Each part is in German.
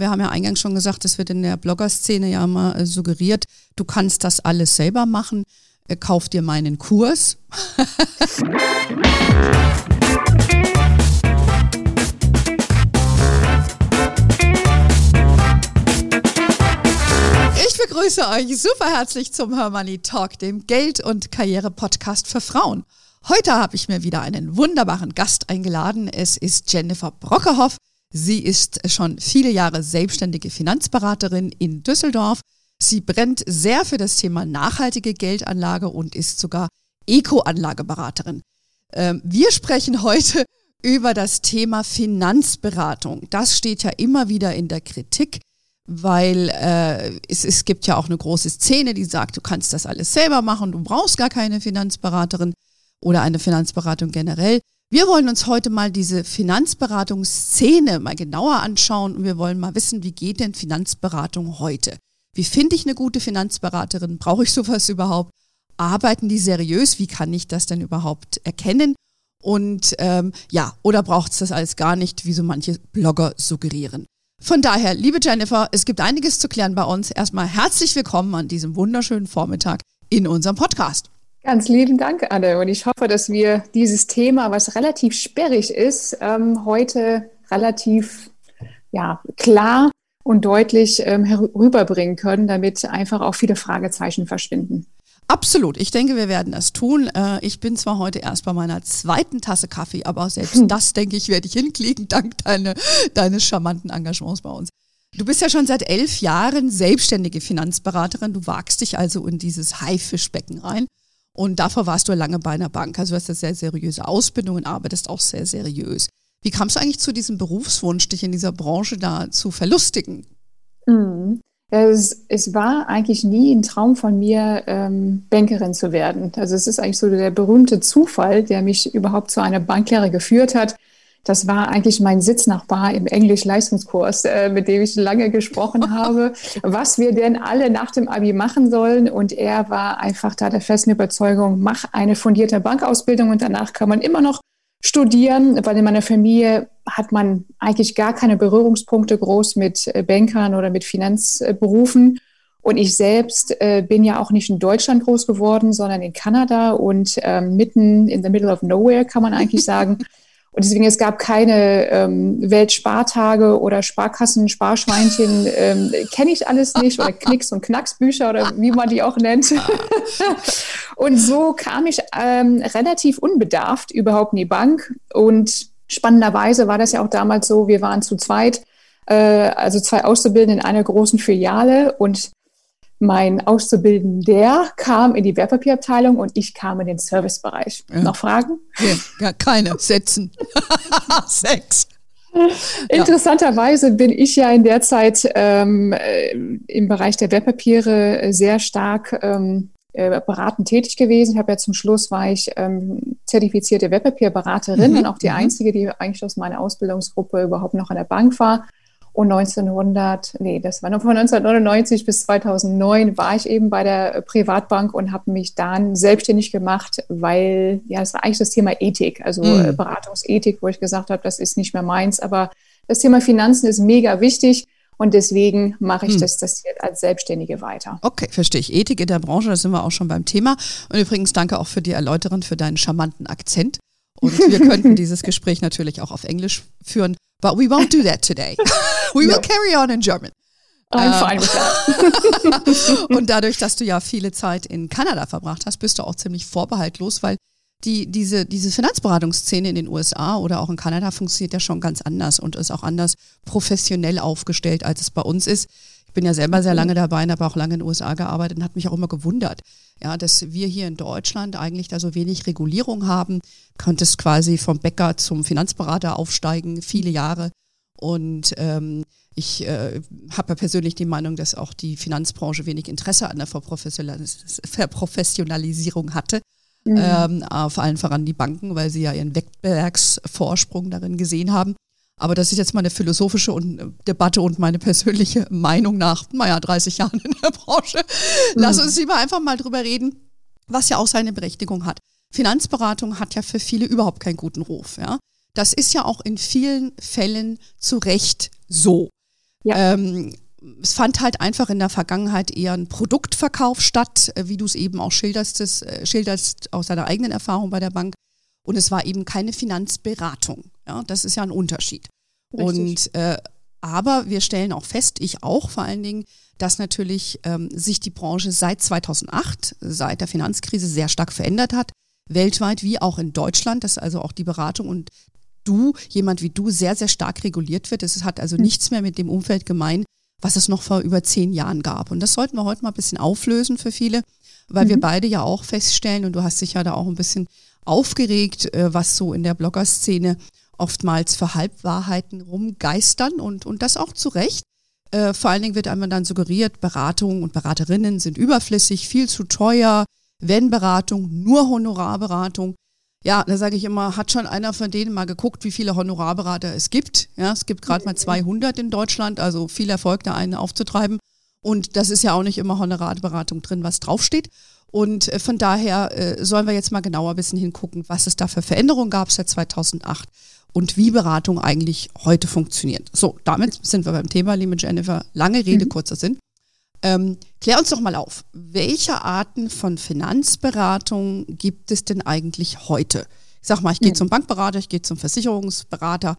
Wir haben ja eingangs schon gesagt, es wird in der Blogger-Szene ja immer äh, suggeriert, du kannst das alles selber machen. Äh, kauf dir meinen Kurs. Ich begrüße euch super herzlich zum Hermoney Talk, dem Geld- und Karriere-Podcast für Frauen. Heute habe ich mir wieder einen wunderbaren Gast eingeladen. Es ist Jennifer Brockerhoff. Sie ist schon viele Jahre selbstständige Finanzberaterin in Düsseldorf. Sie brennt sehr für das Thema nachhaltige Geldanlage und ist sogar Eco-Anlageberaterin. Ähm, wir sprechen heute über das Thema Finanzberatung. Das steht ja immer wieder in der Kritik, weil äh, es, es gibt ja auch eine große Szene, die sagt, du kannst das alles selber machen, du brauchst gar keine Finanzberaterin oder eine Finanzberatung generell. Wir wollen uns heute mal diese Finanzberatungsszene mal genauer anschauen und wir wollen mal wissen, wie geht denn Finanzberatung heute? Wie finde ich eine gute Finanzberaterin? Brauche ich sowas überhaupt? Arbeiten die seriös? Wie kann ich das denn überhaupt erkennen? Und ähm, ja, oder braucht es das alles gar nicht, wie so manche Blogger suggerieren? Von daher, liebe Jennifer, es gibt einiges zu klären bei uns. Erstmal herzlich willkommen an diesem wunderschönen Vormittag in unserem Podcast. Ganz lieben Dank, Anne. Und ich hoffe, dass wir dieses Thema, was relativ sperrig ist, ähm, heute relativ ja, klar und deutlich ähm, herüberbringen können, damit einfach auch viele Fragezeichen verschwinden. Absolut. Ich denke, wir werden das tun. Äh, ich bin zwar heute erst bei meiner zweiten Tasse Kaffee, aber selbst hm. das, denke ich, werde ich hinkriegen, dank deine, deines charmanten Engagements bei uns. Du bist ja schon seit elf Jahren selbstständige Finanzberaterin. Du wagst dich also in dieses Haifischbecken rein. Und davor warst du lange bei einer Bank. Also du hast eine sehr seriöse Ausbildung und arbeitest auch sehr seriös. Wie kamst du eigentlich zu diesem Berufswunsch, dich in dieser Branche da zu verlustigen? Mhm. Es, es, war eigentlich nie ein Traum von mir, ähm, Bankerin zu werden. Also es ist eigentlich so der berühmte Zufall, der mich überhaupt zu einer Banklehre geführt hat. Das war eigentlich mein Sitznachbar im Englisch-Leistungskurs, äh, mit dem ich lange gesprochen habe, was wir denn alle nach dem Abi machen sollen. Und er war einfach da der festen Überzeugung, mach eine fundierte Bankausbildung und danach kann man immer noch studieren, weil in meiner Familie hat man eigentlich gar keine Berührungspunkte groß mit äh, Bankern oder mit Finanzberufen. Und ich selbst äh, bin ja auch nicht in Deutschland groß geworden, sondern in Kanada und ähm, mitten in the middle of nowhere, kann man eigentlich sagen. Und deswegen, es gab keine ähm, Weltspartage oder Sparkassen, Sparschweinchen, ähm, kenne ich alles nicht, oder Knicks- und Knacksbücher oder wie man die auch nennt. und so kam ich ähm, relativ unbedarft überhaupt in die Bank. Und spannenderweise war das ja auch damals so, wir waren zu zweit, äh, also zwei Auszubildende in einer großen Filiale und mein Auszubildender kam in die Wertpapierabteilung und ich kam in den Servicebereich. Ja. Noch Fragen? Ja, ja keine. Setzen. Sechs. Interessanterweise bin ich ja in der Zeit ähm, äh, im Bereich der Wertpapiere sehr stark ähm, äh, beratend tätig gewesen. Ich habe ja zum Schluss war ich ähm, zertifizierte Wertpapierberaterin mhm. und auch die mhm. einzige, die eigentlich aus meiner Ausbildungsgruppe überhaupt noch in der Bank war. Und 1900, nee, das war noch von 1999 bis 2009 war ich eben bei der Privatbank und habe mich dann selbstständig gemacht, weil ja, es war eigentlich das Thema Ethik, also mhm. Beratungsethik, wo ich gesagt habe, das ist nicht mehr meins, aber das Thema Finanzen ist mega wichtig. Und deswegen mache ich hm. das, das jetzt als Selbstständige weiter. Okay, verstehe ich. Ethik in der Branche, da sind wir auch schon beim Thema. Und übrigens danke auch für die Erläuterung, für deinen charmanten Akzent. Und wir könnten dieses Gespräch natürlich auch auf Englisch führen. But we won't do that today. we will no. carry on in German. I'm fine with that. und dadurch, dass du ja viele Zeit in Kanada verbracht hast, bist du auch ziemlich vorbehaltlos, weil die, diese, diese Finanzberatungsszene in den USA oder auch in Kanada funktioniert ja schon ganz anders und ist auch anders professionell aufgestellt, als es bei uns ist. Ich bin ja selber sehr lange dabei und habe auch lange in den USA gearbeitet und hat mich auch immer gewundert, ja, dass wir hier in Deutschland eigentlich da so wenig Regulierung haben. Könntest quasi vom Bäcker zum Finanzberater aufsteigen, viele Jahre. Und ähm, ich äh, habe ja persönlich die Meinung, dass auch die Finanzbranche wenig Interesse an der Verprofessionalisierung hatte. Mhm. Ähm, vor allem voran die Banken, weil sie ja ihren Wettbewerbsvorsprung darin gesehen haben. Aber das ist jetzt mal eine philosophische äh, Debatte und meine persönliche Meinung nach, naja, 30 Jahren in der Branche. Mhm. Lass uns lieber einfach mal drüber reden, was ja auch seine Berechtigung hat. Finanzberatung hat ja für viele überhaupt keinen guten Ruf. Ja? Das ist ja auch in vielen Fällen zu Recht so. Ja. Ähm, es fand halt einfach in der Vergangenheit eher ein Produktverkauf statt, äh, wie du es eben auch schilderst, äh, schilderst aus deiner eigenen Erfahrung bei der Bank. Und es war eben keine Finanzberatung. Ja, das ist ja ein Unterschied. Richtig. Und äh, aber wir stellen auch fest, ich auch vor allen Dingen, dass natürlich ähm, sich die Branche seit 2008, seit der Finanzkrise sehr stark verändert hat, weltweit wie auch in Deutschland, dass also auch die Beratung und du, jemand wie du, sehr, sehr stark reguliert wird. Es hat also mhm. nichts mehr mit dem Umfeld gemein, was es noch vor über zehn Jahren gab. Und das sollten wir heute mal ein bisschen auflösen für viele, weil mhm. wir beide ja auch feststellen, und du hast dich ja da auch ein bisschen aufgeregt, äh, was so in der Blogger-Szene oftmals für Halbwahrheiten rumgeistern und, und das auch zu Recht. Äh, vor allen Dingen wird einmal dann suggeriert, Beratungen und Beraterinnen sind überflüssig, viel zu teuer, wenn Beratung, nur Honorarberatung. Ja, da sage ich immer, hat schon einer von denen mal geguckt, wie viele Honorarberater es gibt. Ja, es gibt gerade mal 200 in Deutschland, also viel Erfolg, da einen aufzutreiben. Und das ist ja auch nicht immer Honorarberatung drin, was draufsteht. Und äh, von daher äh, sollen wir jetzt mal genauer ein bisschen hingucken, was es da für Veränderungen gab seit 2008 und wie Beratung eigentlich heute funktioniert. So, damit sind wir beim Thema, liebe Jennifer. Lange Rede, mhm. kurzer Sinn. Ähm, klär uns doch mal auf, welche Arten von Finanzberatung gibt es denn eigentlich heute? Ich sag mal, ich gehe mhm. zum Bankberater, ich gehe zum Versicherungsberater.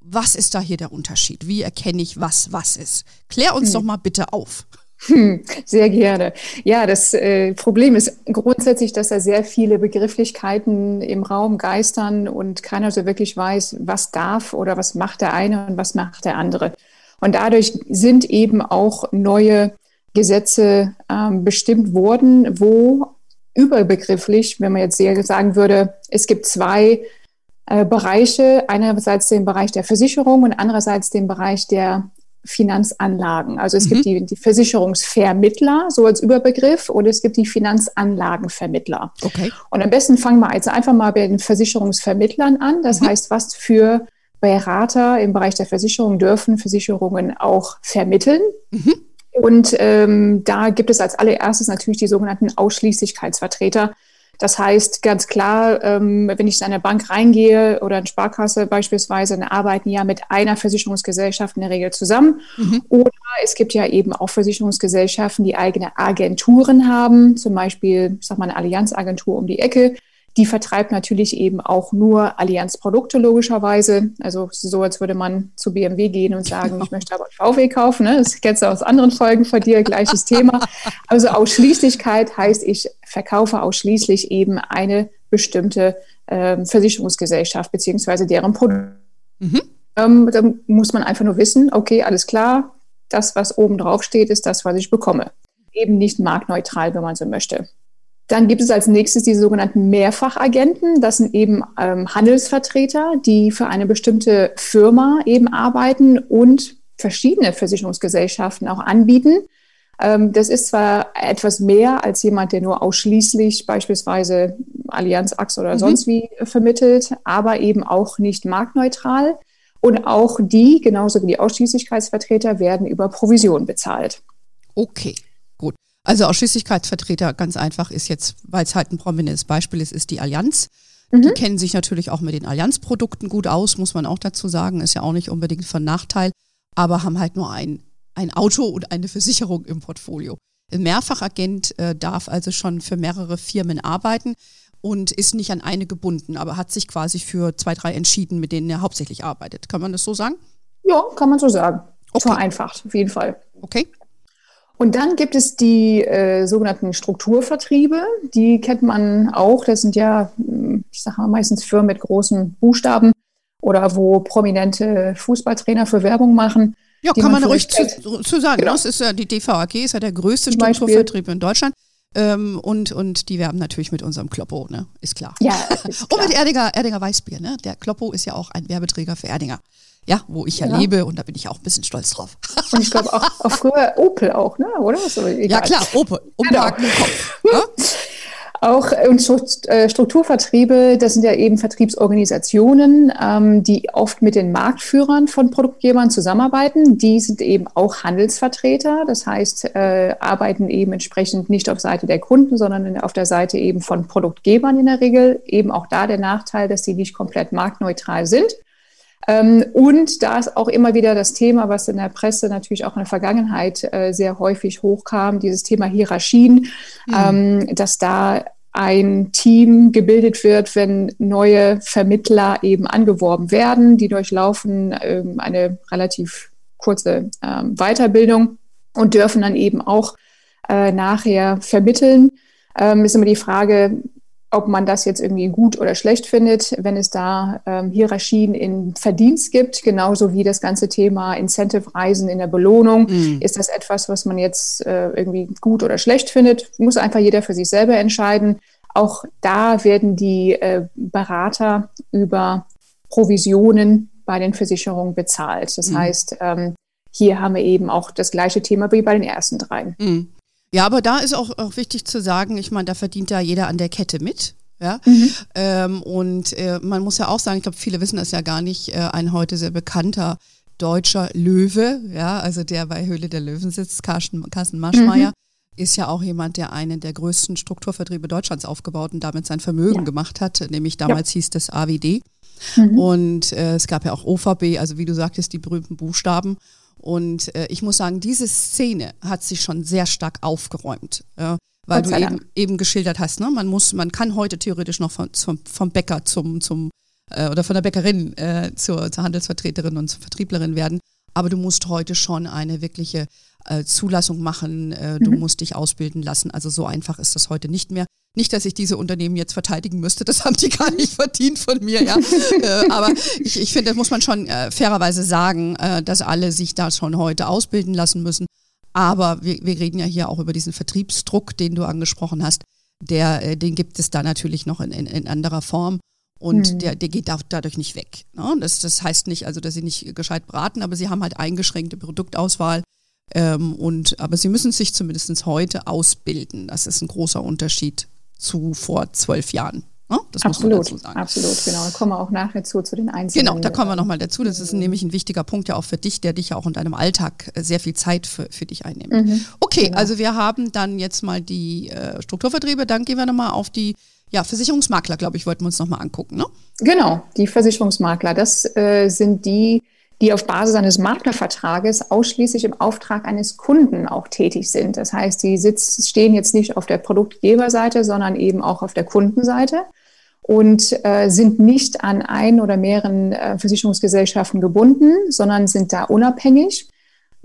Was ist da hier der Unterschied? Wie erkenne ich, was was ist? Klär uns mhm. doch mal bitte auf. Hm, sehr gerne. Ja, das äh, Problem ist grundsätzlich, dass da sehr viele Begrifflichkeiten im Raum geistern und keiner so wirklich weiß, was darf oder was macht der eine und was macht der andere. Und dadurch sind eben auch neue Gesetze ähm, bestimmt worden, wo überbegrifflich, wenn man jetzt sehr sagen würde, es gibt zwei äh, Bereiche, einerseits den Bereich der Versicherung und andererseits den Bereich der Finanzanlagen. Also es mhm. gibt die, die Versicherungsvermittler, so als Überbegriff, und es gibt die Finanzanlagenvermittler. Okay. Und am besten fangen wir jetzt einfach mal bei den Versicherungsvermittlern an. Das mhm. heißt, was für Berater im Bereich der Versicherung dürfen Versicherungen auch vermitteln. Mhm. Und ähm, da gibt es als allererstes natürlich die sogenannten Ausschließlichkeitsvertreter. Das heißt ganz klar, ähm, wenn ich in eine Bank reingehe oder eine Sparkasse beispielsweise, dann arbeiten ja mit einer Versicherungsgesellschaft in der Regel zusammen. Mhm. Oder es gibt ja eben auch Versicherungsgesellschaften, die eigene Agenturen haben, zum Beispiel, ich sag mal, eine Allianzagentur um die Ecke die vertreibt natürlich eben auch nur Allianz-Produkte logischerweise. Also so, als würde man zu BMW gehen und sagen, ich möchte aber VW kaufen. Ne? Das kennst du aus anderen Folgen von dir, gleiches Thema. Also Ausschließlichkeit heißt, ich verkaufe ausschließlich eben eine bestimmte äh, Versicherungsgesellschaft beziehungsweise deren Produkt. Mhm. Ähm, da muss man einfach nur wissen, okay, alles klar, das, was oben drauf steht, ist das, was ich bekomme. Eben nicht marktneutral, wenn man so möchte. Dann gibt es als nächstes die sogenannten Mehrfachagenten. Das sind eben ähm, Handelsvertreter, die für eine bestimmte Firma eben arbeiten und verschiedene Versicherungsgesellschaften auch anbieten. Ähm, das ist zwar etwas mehr als jemand, der nur ausschließlich beispielsweise Allianz, Ax oder mhm. sonst wie vermittelt, aber eben auch nicht marktneutral. Und auch die, genauso wie die Ausschließlichkeitsvertreter, werden über Provision bezahlt. Okay. Also Ausschließlichkeitsvertreter, ganz einfach, ist jetzt, weil es halt ein prominentes Beispiel ist, ist die Allianz. Mhm. Die kennen sich natürlich auch mit den Allianzprodukten gut aus, muss man auch dazu sagen, ist ja auch nicht unbedingt von Nachteil, aber haben halt nur ein, ein Auto und eine Versicherung im Portfolio. Ein Mehrfachagent äh, darf also schon für mehrere Firmen arbeiten und ist nicht an eine gebunden, aber hat sich quasi für zwei, drei entschieden, mit denen er hauptsächlich arbeitet. Kann man das so sagen? Ja, kann man so sagen. Okay. Vereinfacht, auf jeden Fall. Okay. Und dann gibt es die äh, sogenannten Strukturvertriebe. Die kennt man auch. Das sind ja, hm, ich sage mal, meistens Firmen mit großen Buchstaben oder wo prominente Fußballtrainer für Werbung machen. Ja, kann man, man ruhig zu, zu, sagen. Genau. Das ist ja die DVAG, ist ja der größte Strukturvertrieb in Deutschland. Ähm, und, und die werben natürlich mit unserem Kloppo, ne? Ist klar. Ja, ist klar. Und mit Erdinger, Erdinger Weißbier, ne? Der Kloppo ist ja auch ein Werbeträger für Erdinger ja, wo ich ja, ja, lebe und da bin ich auch ein bisschen stolz drauf. Und ich glaube auch, auch früher Opel auch, ne? oder? ja klar, Opel, um genau. Kopf. Ja? Auch und äh, Strukturvertriebe, das sind ja eben Vertriebsorganisationen, ähm, die oft mit den Marktführern von Produktgebern zusammenarbeiten. Die sind eben auch Handelsvertreter, das heißt, äh, arbeiten eben entsprechend nicht auf Seite der Kunden, sondern auf der Seite eben von Produktgebern in der Regel. Eben auch da der Nachteil, dass sie nicht komplett marktneutral sind. Ähm, und da ist auch immer wieder das Thema, was in der Presse natürlich auch in der Vergangenheit äh, sehr häufig hochkam, dieses Thema Hierarchien, mhm. ähm, dass da ein Team gebildet wird, wenn neue Vermittler eben angeworben werden. Die durchlaufen ähm, eine relativ kurze Weiterbildung und dürfen dann eben auch äh, nachher vermitteln. Ist immer die Frage, ob man das jetzt irgendwie gut oder schlecht findet, wenn es da ähm, Hierarchien in Verdienst gibt, genauso wie das ganze Thema Incentive-Reisen in der Belohnung. Mhm. Ist das etwas, was man jetzt äh, irgendwie gut oder schlecht findet? Muss einfach jeder für sich selber entscheiden. Auch da werden die äh, Berater über Provisionen bei den Versicherungen bezahlt. Das mhm. heißt, ähm, hier haben wir eben auch das gleiche Thema wie bei den ersten dreien. Mhm. Ja, aber da ist auch, auch wichtig zu sagen, ich meine, da verdient ja jeder an der Kette mit. Ja, mhm. ähm, und äh, man muss ja auch sagen, ich glaube, viele wissen das ja gar nicht, äh, ein heute sehr bekannter deutscher Löwe, ja, also der bei Höhle der Löwen sitzt, Carsten, Carsten Maschmeyer, mhm. ist ja auch jemand, der einen der größten Strukturvertriebe Deutschlands aufgebaut und damit sein Vermögen ja. gemacht hat, nämlich damals ja. hieß das AWD. Mhm. Und äh, es gab ja auch OVB, also wie du sagtest, die berühmten Buchstaben. Und äh, ich muss sagen, diese Szene hat sich schon sehr stark aufgeräumt. Ja, weil du eben, eben, geschildert hast, ne? man muss, man kann heute theoretisch noch von, zum, vom Bäcker zum, zum äh, oder von der Bäckerin äh, zur, zur Handelsvertreterin und zur Vertrieblerin werden. Aber du musst heute schon eine wirkliche äh, Zulassung machen, äh, du mhm. musst dich ausbilden lassen. Also so einfach ist das heute nicht mehr. Nicht, dass ich diese Unternehmen jetzt verteidigen müsste, das haben die gar nicht verdient von mir, ja. äh, aber ich, ich finde, das muss man schon äh, fairerweise sagen, äh, dass alle sich da schon heute ausbilden lassen müssen. Aber wir, wir reden ja hier auch über diesen Vertriebsdruck, den du angesprochen hast. Der, äh, den gibt es da natürlich noch in, in, in anderer Form. Und mhm. der, der geht da, dadurch nicht weg. Ne? Das, das heißt nicht, also, dass sie nicht gescheit beraten, aber sie haben halt eingeschränkte Produktauswahl. Ähm, und, aber sie müssen sich zumindest heute ausbilden. Das ist ein großer Unterschied zu vor zwölf Jahren. Ne? Das absolut, muss man dazu sagen. Absolut, genau. Da kommen wir auch nachher zu, zu den einzelnen. Genau, da kommen wir nochmal dazu. Das ist nämlich ein wichtiger Punkt ja auch für dich, der dich ja auch in deinem Alltag äh, sehr viel Zeit für, für dich einnimmt. Mhm, okay, genau. also wir haben dann jetzt mal die äh, Strukturvertriebe, dann gehen wir nochmal auf die ja, Versicherungsmakler, glaube ich, wollten wir uns nochmal angucken, ne? Genau, die Versicherungsmakler. Das äh, sind die, die auf Basis eines Maklervertrages ausschließlich im Auftrag eines Kunden auch tätig sind. Das heißt, die sitz, stehen jetzt nicht auf der Produktgeberseite, sondern eben auch auf der Kundenseite und äh, sind nicht an ein oder mehreren äh, Versicherungsgesellschaften gebunden, sondern sind da unabhängig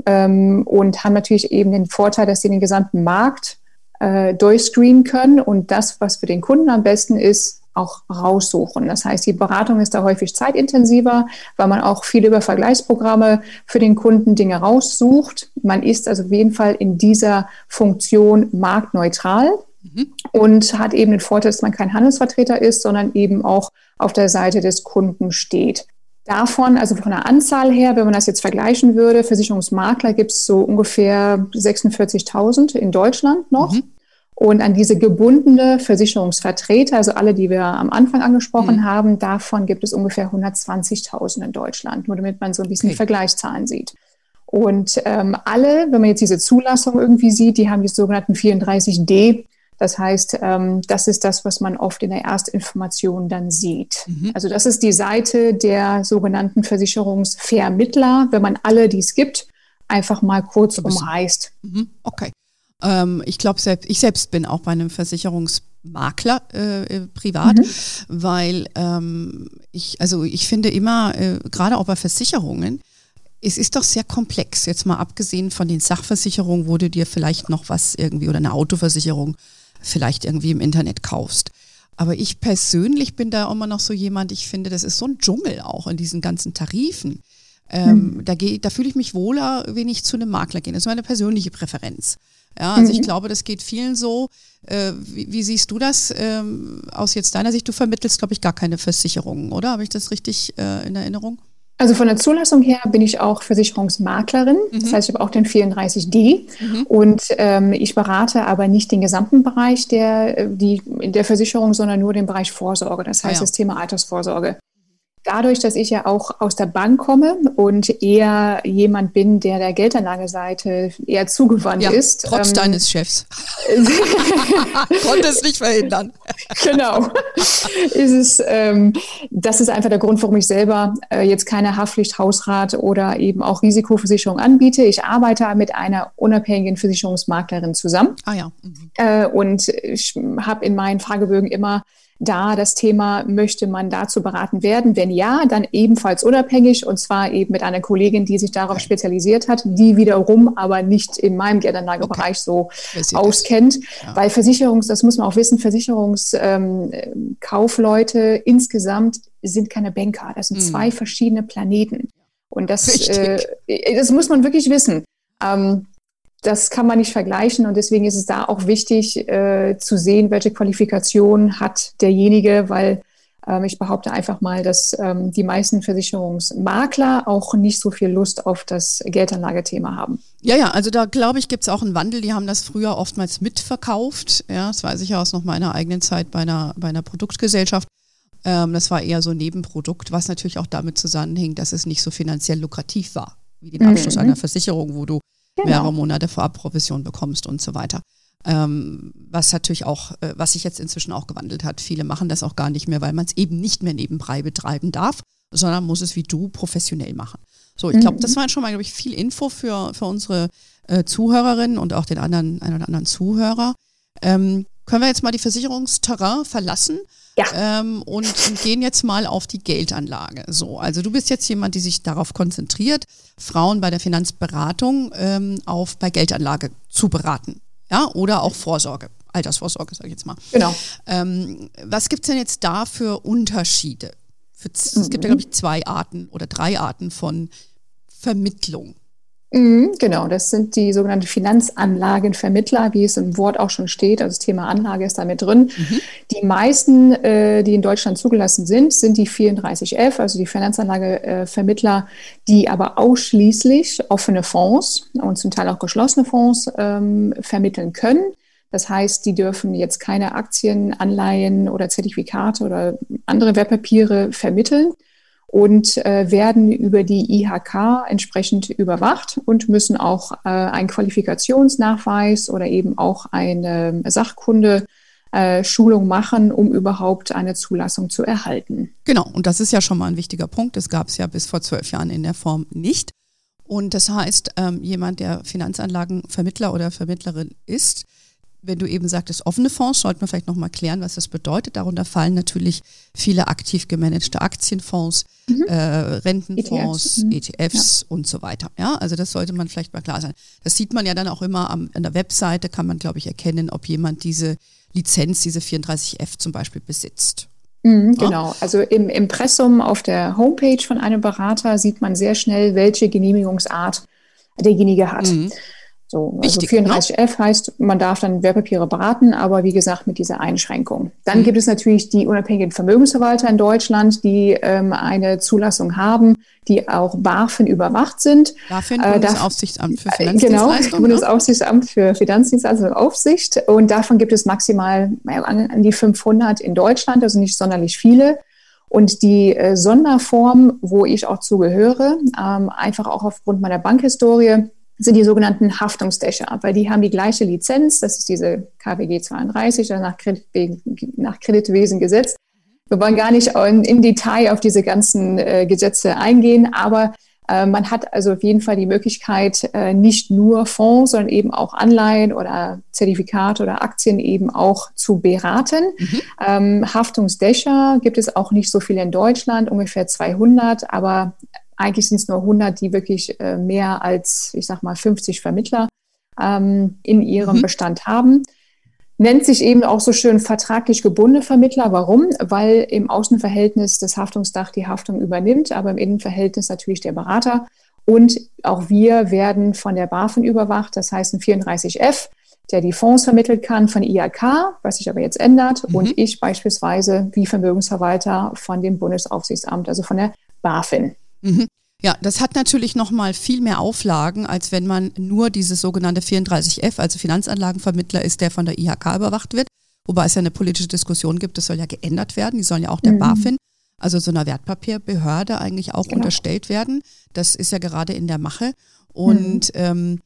ähm, und haben natürlich eben den Vorteil, dass sie den gesamten Markt äh, durchscreenen können und das, was für den Kunden am besten ist, auch raussuchen. Das heißt, die Beratung ist da häufig zeitintensiver, weil man auch viel über Vergleichsprogramme für den Kunden Dinge raussucht. Man ist also auf jeden Fall in dieser Funktion marktneutral mhm. und hat eben den Vorteil, dass man kein Handelsvertreter ist, sondern eben auch auf der Seite des Kunden steht. Davon, also von der Anzahl her, wenn man das jetzt vergleichen würde, Versicherungsmakler gibt es so ungefähr 46.000 in Deutschland noch. Mhm. Und an diese gebundene Versicherungsvertreter, also alle, die wir am Anfang angesprochen mhm. haben, davon gibt es ungefähr 120.000 in Deutschland, nur damit man so ein bisschen okay. die Vergleichszahlen sieht. Und ähm, alle, wenn man jetzt diese Zulassung irgendwie sieht, die haben die sogenannten 34D. Das heißt, ähm, das ist das, was man oft in der Erstinformation dann sieht. Mhm. Also das ist die Seite der sogenannten Versicherungsvermittler, wenn man alle, die es gibt, einfach mal kurz umreißt. Mhm. Okay. Ähm, ich glaube, selbst, ich selbst bin auch bei einem Versicherungsmakler äh, äh, privat, mhm. weil ähm, ich, also ich finde immer, äh, gerade auch bei Versicherungen, es ist doch sehr komplex. Jetzt mal abgesehen von den Sachversicherungen, wo du dir vielleicht noch was irgendwie oder eine Autoversicherung vielleicht irgendwie im Internet kaufst. Aber ich persönlich bin da immer noch so jemand, ich finde, das ist so ein Dschungel auch in diesen ganzen Tarifen. Ähm, mhm. Da, da fühle ich mich wohler, wenn ich zu einem Makler gehe. Das ist meine persönliche Präferenz. Ja, also mhm. ich glaube, das geht vielen so. Äh, wie, wie, siehst du das ähm, aus jetzt deiner Sicht? Du vermittelst, glaube ich, gar keine Versicherungen, oder? Habe ich das richtig äh, in Erinnerung? Also von der Zulassung her bin ich auch Versicherungsmaklerin. Mhm. Das heißt, ich habe auch den 34D mhm. und ähm, ich berate aber nicht den gesamten Bereich der, die, der Versicherung, sondern nur den Bereich Vorsorge. Das heißt, ah, ja. das Thema Altersvorsorge. Dadurch, dass ich ja auch aus der Bank komme und eher jemand bin, der der Geldanlageseite eher zugewandt ja, ist. Trotz ähm, deines Chefs. Konnte es nicht verhindern. genau. Ist es, ähm, das ist einfach der Grund, warum ich selber äh, jetzt keine Haftpflicht, Hausrat oder eben auch Risikoversicherung anbiete. Ich arbeite mit einer unabhängigen Versicherungsmaklerin zusammen. Ah ja. Mhm. Äh, und ich habe in meinen Fragebögen immer da das Thema, möchte man dazu beraten werden? Wenn ja, dann ebenfalls unabhängig und zwar eben mit einer Kollegin, die sich darauf spezialisiert hat, die wiederum aber nicht in meinem Geldanlagebereich okay. so auskennt, ja. weil Versicherungs, das muss man auch wissen, Versicherungskaufleute ähm, insgesamt sind keine Banker. Das sind mhm. zwei verschiedene Planeten. Und das, äh, das muss man wirklich wissen. Ähm, das kann man nicht vergleichen und deswegen ist es da auch wichtig äh, zu sehen, welche Qualifikation hat derjenige, weil ähm, ich behaupte einfach mal, dass ähm, die meisten Versicherungsmakler auch nicht so viel Lust auf das Geldanlagethema haben. Ja, ja, also da glaube ich, gibt es auch einen Wandel. Die haben das früher oftmals mitverkauft. Ja, das weiß ich ja aus noch meiner eigenen Zeit bei einer, bei einer Produktgesellschaft. Ähm, das war eher so ein Nebenprodukt, was natürlich auch damit zusammenhing, dass es nicht so finanziell lukrativ war wie den Abschluss mhm. einer Versicherung, wo du genau. mehrere Monate vorab Provision bekommst und so weiter. Ähm, was natürlich auch, äh, was sich jetzt inzwischen auch gewandelt hat. Viele machen das auch gar nicht mehr, weil man es eben nicht mehr nebenbei betreiben darf, sondern muss es wie du professionell machen. So, ich glaube, mhm. das war schon mal, glaube ich, viel Info für, für unsere äh, Zuhörerinnen und auch den anderen, einen oder anderen Zuhörer. Ähm, können wir jetzt mal die Versicherungsterrain verlassen ja. ähm, und, und, gehen jetzt mal auf die Geldanlage. So, also du bist jetzt jemand, die sich darauf konzentriert, Frauen bei der Finanzberatung ähm, auf bei Geldanlage zu beraten, ja, oder auch Vorsorge. Altersvorsorge, sage ich jetzt mal. Genau. Ähm, was gibt es denn jetzt da für Unterschiede? Für, es mhm. gibt ja, glaube ich, zwei Arten oder drei Arten von Vermittlung. Mhm, genau, das sind die sogenannten Finanzanlagenvermittler, wie es im Wort auch schon steht. Also das Thema Anlage ist damit drin. Mhm. Die meisten, äh, die in Deutschland zugelassen sind, sind die 34F, also die Finanzanlagevermittler, die aber ausschließlich offene Fonds und zum Teil auch geschlossene Fonds ähm, vermitteln können. Das heißt, die dürfen jetzt keine Aktien, Anleihen oder Zertifikate oder andere Wertpapiere vermitteln und äh, werden über die IHK entsprechend überwacht und müssen auch äh, einen Qualifikationsnachweis oder eben auch eine Sachkunde äh, Schulung machen, um überhaupt eine Zulassung zu erhalten. Genau, und das ist ja schon mal ein wichtiger Punkt. Das gab es ja bis vor zwölf Jahren in der Form nicht. Und das heißt, ähm, jemand, der Finanzanlagenvermittler oder Vermittlerin ist, wenn du eben sagtest, offene Fonds, sollte man vielleicht nochmal klären, was das bedeutet. Darunter fallen natürlich viele aktiv gemanagte Aktienfonds, mhm. äh, Rentenfonds, ETFs, mhm. ETFs ja. und so weiter. Ja, also das sollte man vielleicht mal klar sein. Das sieht man ja dann auch immer am, an der Webseite, kann man, glaube ich, erkennen, ob jemand diese Lizenz, diese 34F zum Beispiel besitzt. Mhm, genau, also im Impressum auf der Homepage von einem Berater sieht man sehr schnell, welche Genehmigungsart derjenige hat. So, also 34F ne? heißt, man darf dann Wertpapiere beraten, aber wie gesagt mit dieser Einschränkung. Dann mhm. gibt es natürlich die unabhängigen Vermögensverwalter in Deutschland, die ähm, eine Zulassung haben, die auch BaFin überwacht sind. BaFin, äh, Bundesaufsichtsamt für äh, Finanzdienstleistungen. Genau, Bundesaufsichtsamt für Finanzdienstleistungen und Aufsicht. Und davon gibt es maximal an die 500 in Deutschland, also nicht sonderlich viele. Und die äh, Sonderform, wo ich auch zugehöre, ähm, einfach auch aufgrund meiner Bankhistorie, sind die sogenannten Haftungsdächer, weil die haben die gleiche Lizenz, das ist diese KWG 32 nach, nach Kreditwesengesetz. Wir wollen gar nicht in, in Detail auf diese ganzen äh, Gesetze eingehen, aber äh, man hat also auf jeden Fall die Möglichkeit, äh, nicht nur Fonds, sondern eben auch Anleihen oder Zertifikate oder Aktien eben auch zu beraten. Mhm. Ähm, Haftungsdächer gibt es auch nicht so viele in Deutschland, ungefähr 200, aber eigentlich sind es nur 100, die wirklich äh, mehr als, ich sag mal, 50 Vermittler ähm, in ihrem mhm. Bestand haben. Nennt sich eben auch so schön vertraglich gebundene Vermittler. Warum? Weil im Außenverhältnis das Haftungsdach die Haftung übernimmt, aber im Innenverhältnis natürlich der Berater. Und auch wir werden von der BaFin überwacht, das heißt ein 34F, der die Fonds vermittelt kann von IAK, was sich aber jetzt ändert, mhm. und ich beispielsweise wie Vermögensverwalter von dem Bundesaufsichtsamt, also von der BaFin. Mhm. Ja, das hat natürlich nochmal viel mehr Auflagen, als wenn man nur dieses sogenannte 34F, also Finanzanlagenvermittler ist, der von der IHK überwacht wird. Wobei es ja eine politische Diskussion gibt, das soll ja geändert werden, die sollen ja auch der mhm. BaFin also so einer Wertpapierbehörde eigentlich auch genau. unterstellt werden. Das ist ja gerade in der Mache. Und mhm. ähm,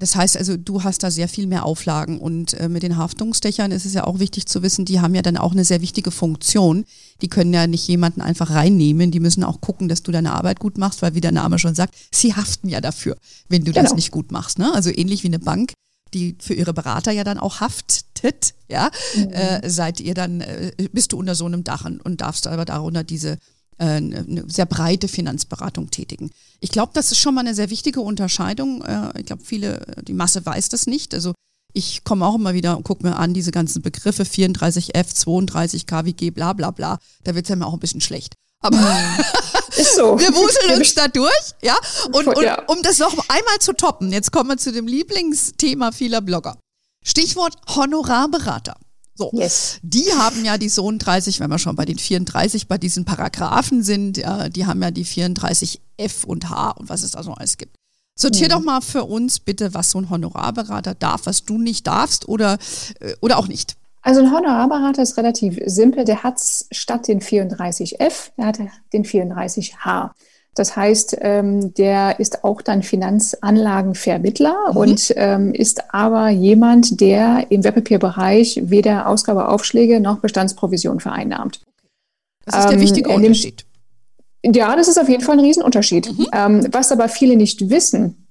das heißt also, du hast da sehr viel mehr Auflagen und äh, mit den Haftungsdächern ist es ja auch wichtig zu wissen, die haben ja dann auch eine sehr wichtige Funktion. Die können ja nicht jemanden einfach reinnehmen, die müssen auch gucken, dass du deine Arbeit gut machst, weil wie der Name schon sagt, sie haften ja dafür, wenn du genau. das nicht gut machst. Ne? Also ähnlich wie eine Bank, die für ihre Berater ja dann auch haftet, ja, mhm. äh, seid ihr dann, äh, bist du unter so einem Dach und darfst aber darunter diese äh, eine sehr breite Finanzberatung tätigen. Ich glaube, das ist schon mal eine sehr wichtige Unterscheidung. Äh, ich glaube, viele, die Masse weiß das nicht. Also ich komme auch immer wieder und gucke mir an, diese ganzen Begriffe 34F, 32 KWG, bla bla bla. Da wird es ja mir auch ein bisschen schlecht. Aber ist so. wir wuseln uns da durch, ja. Und, und ja. um das noch einmal zu toppen, jetzt kommen wir zu dem Lieblingsthema vieler Blogger. Stichwort Honorarberater. So, yes. die haben ja die Sohn 30, wenn wir schon bei den 34 bei diesen Paragraphen sind, ja, die haben ja die 34 F und H und was es da so alles gibt. Sortier mhm. doch mal für uns bitte, was so ein Honorarberater darf, was du nicht darfst oder, äh, oder auch nicht. Also ein Honorarberater ist relativ simpel. Der hat statt den 34F, der hat den 34H. Das heißt, ähm, der ist auch dann Finanzanlagenvermittler mhm. und ähm, ist aber jemand, der im Wertpapierbereich weder Ausgabeaufschläge noch Bestandsprovision vereinnahmt. Das ist der ähm, wichtige Unterschied. Ja, das ist auf jeden Fall ein Riesenunterschied. Mhm. Ähm, was aber viele nicht wissen,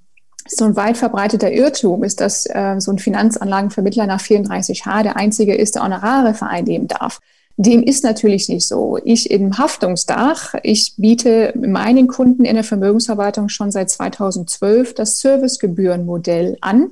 so ein weit verbreiteter Irrtum ist, dass äh, so ein Finanzanlagenvermittler nach 34h der einzige ist, der Honorare vereinnehmen darf. Dem ist natürlich nicht so. Ich im Haftungsdach, ich biete meinen Kunden in der Vermögensverwaltung schon seit 2012 das Servicegebührenmodell an.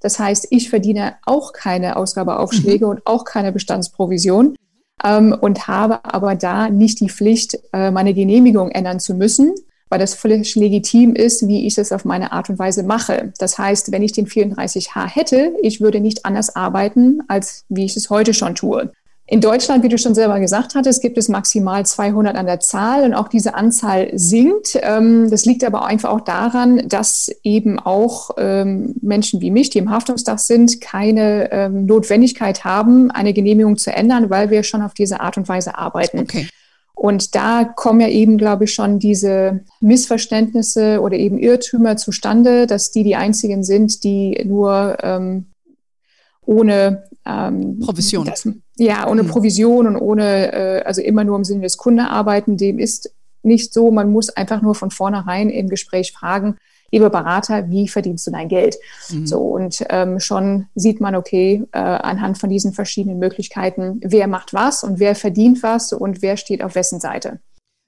Das heißt, ich verdiene auch keine Ausgabeaufschläge mhm. und auch keine Bestandsprovision ähm, und habe aber da nicht die Pflicht, äh, meine Genehmigung ändern zu müssen, weil das völlig legitim ist, wie ich es auf meine Art und Weise mache. Das heißt, wenn ich den 34H hätte, ich würde nicht anders arbeiten, als wie ich es heute schon tue. In Deutschland, wie du schon selber gesagt hattest, gibt es maximal 200 an der Zahl und auch diese Anzahl sinkt. Ähm, das liegt aber einfach auch daran, dass eben auch ähm, Menschen wie mich, die im Haftungsdach sind, keine ähm, Notwendigkeit haben, eine Genehmigung zu ändern, weil wir schon auf diese Art und Weise arbeiten. Okay. Und da kommen ja eben, glaube ich, schon diese Missverständnisse oder eben Irrtümer zustande, dass die die einzigen sind, die nur ähm, ohne ähm, Provision. Das, ja, ohne mhm. Provision und ohne, äh, also immer nur im Sinne des Kunden arbeiten. Dem ist nicht so. Man muss einfach nur von vornherein im Gespräch fragen, lieber Berater, wie verdienst du dein Geld? Mhm. So und ähm, schon sieht man, okay, äh, anhand von diesen verschiedenen Möglichkeiten, wer macht was und wer verdient was und wer steht auf wessen Seite.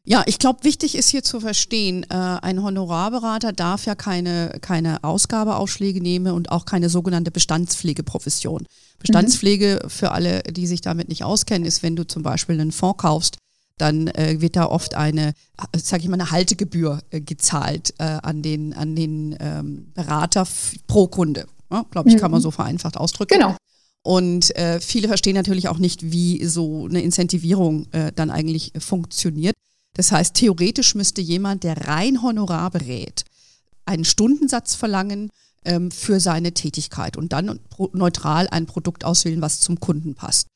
Ja, ich glaube, wichtig ist hier zu verstehen, äh, ein Honorarberater darf ja keine, keine Ausgabeaufschläge nehmen und auch keine sogenannte Bestandspflegeprofession. Bestandspflege mhm. für alle, die sich damit nicht auskennen, ist, wenn du zum Beispiel einen Fonds kaufst, dann äh, wird da oft eine, sage ich mal, eine Haltegebühr äh, gezahlt äh, an den, an den ähm, Berater pro Kunde. Ja, Glaube ich, mhm. kann man mhm. so vereinfacht ausdrücken. Genau. Und äh, viele verstehen natürlich auch nicht, wie so eine Incentivierung äh, dann eigentlich funktioniert. Das heißt, theoretisch müsste jemand, der rein Honorar berät, einen Stundensatz verlangen ähm, für seine Tätigkeit und dann neutral ein Produkt auswählen, was zum Kunden passt.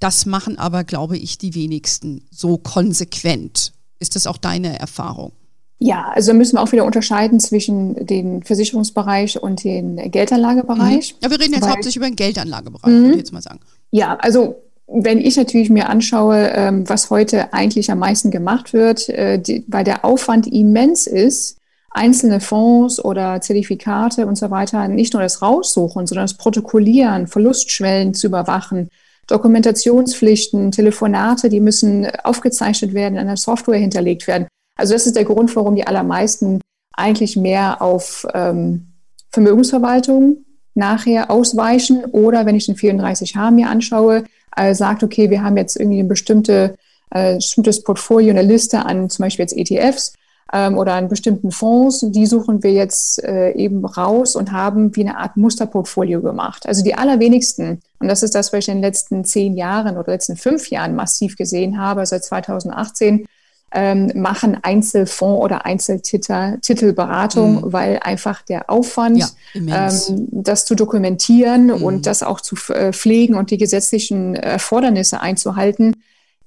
Das machen aber, glaube ich, die wenigsten so konsequent. Ist das auch deine Erfahrung? Ja, also müssen wir auch wieder unterscheiden zwischen dem Versicherungsbereich und dem Geldanlagebereich. Mhm. Ja, wir reden jetzt Weil, hauptsächlich über den Geldanlagebereich, mhm. würde ich jetzt mal sagen. Ja, also wenn ich natürlich mir anschaue, ähm, was heute eigentlich am meisten gemacht wird, äh, weil der Aufwand immens ist, einzelne Fonds oder Zertifikate und so weiter nicht nur das Raussuchen, sondern das Protokollieren, Verlustschwellen zu überwachen, Dokumentationspflichten, Telefonate, die müssen aufgezeichnet werden, in einer Software hinterlegt werden. Also das ist der Grund, warum die allermeisten eigentlich mehr auf ähm, Vermögensverwaltung nachher ausweichen oder wenn ich den 34H mir anschaue, äh, sagt, okay, wir haben jetzt irgendwie ein bestimmte, äh, bestimmtes Portfolio, eine Liste an zum Beispiel jetzt ETFs ähm, oder an bestimmten Fonds, die suchen wir jetzt äh, eben raus und haben wie eine Art Musterportfolio gemacht. Also die allerwenigsten, und das ist das, was ich in den letzten zehn Jahren oder letzten fünf Jahren massiv gesehen habe, seit 2018, ähm, machen Einzelfonds oder Einzeltitelberatung, mhm. weil einfach der Aufwand, ja, ähm, das zu dokumentieren mhm. und das auch zu äh, pflegen und die gesetzlichen Erfordernisse einzuhalten,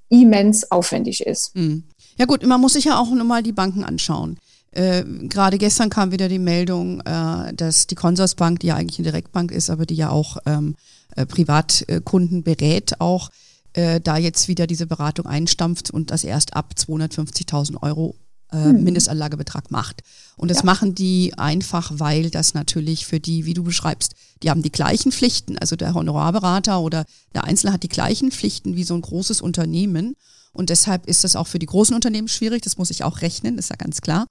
immens aufwendig ist. Mhm. Ja gut, man muss sich ja auch nochmal die Banken anschauen. Äh, Gerade gestern kam wieder die Meldung, äh, dass die Consorsbank, die ja eigentlich eine Direktbank ist, aber die ja auch ähm, äh, Privatkunden berät, auch äh, da jetzt wieder diese Beratung einstampft und das erst ab 250.000 Euro äh, hm. Mindestanlagebetrag macht. Und das ja. machen die einfach, weil das natürlich für die, wie du beschreibst, die haben die gleichen Pflichten. Also der Honorarberater oder der Einzelne hat die gleichen Pflichten wie so ein großes Unternehmen. Und deshalb ist das auch für die großen Unternehmen schwierig. Das muss ich auch rechnen, ist ja ganz klar.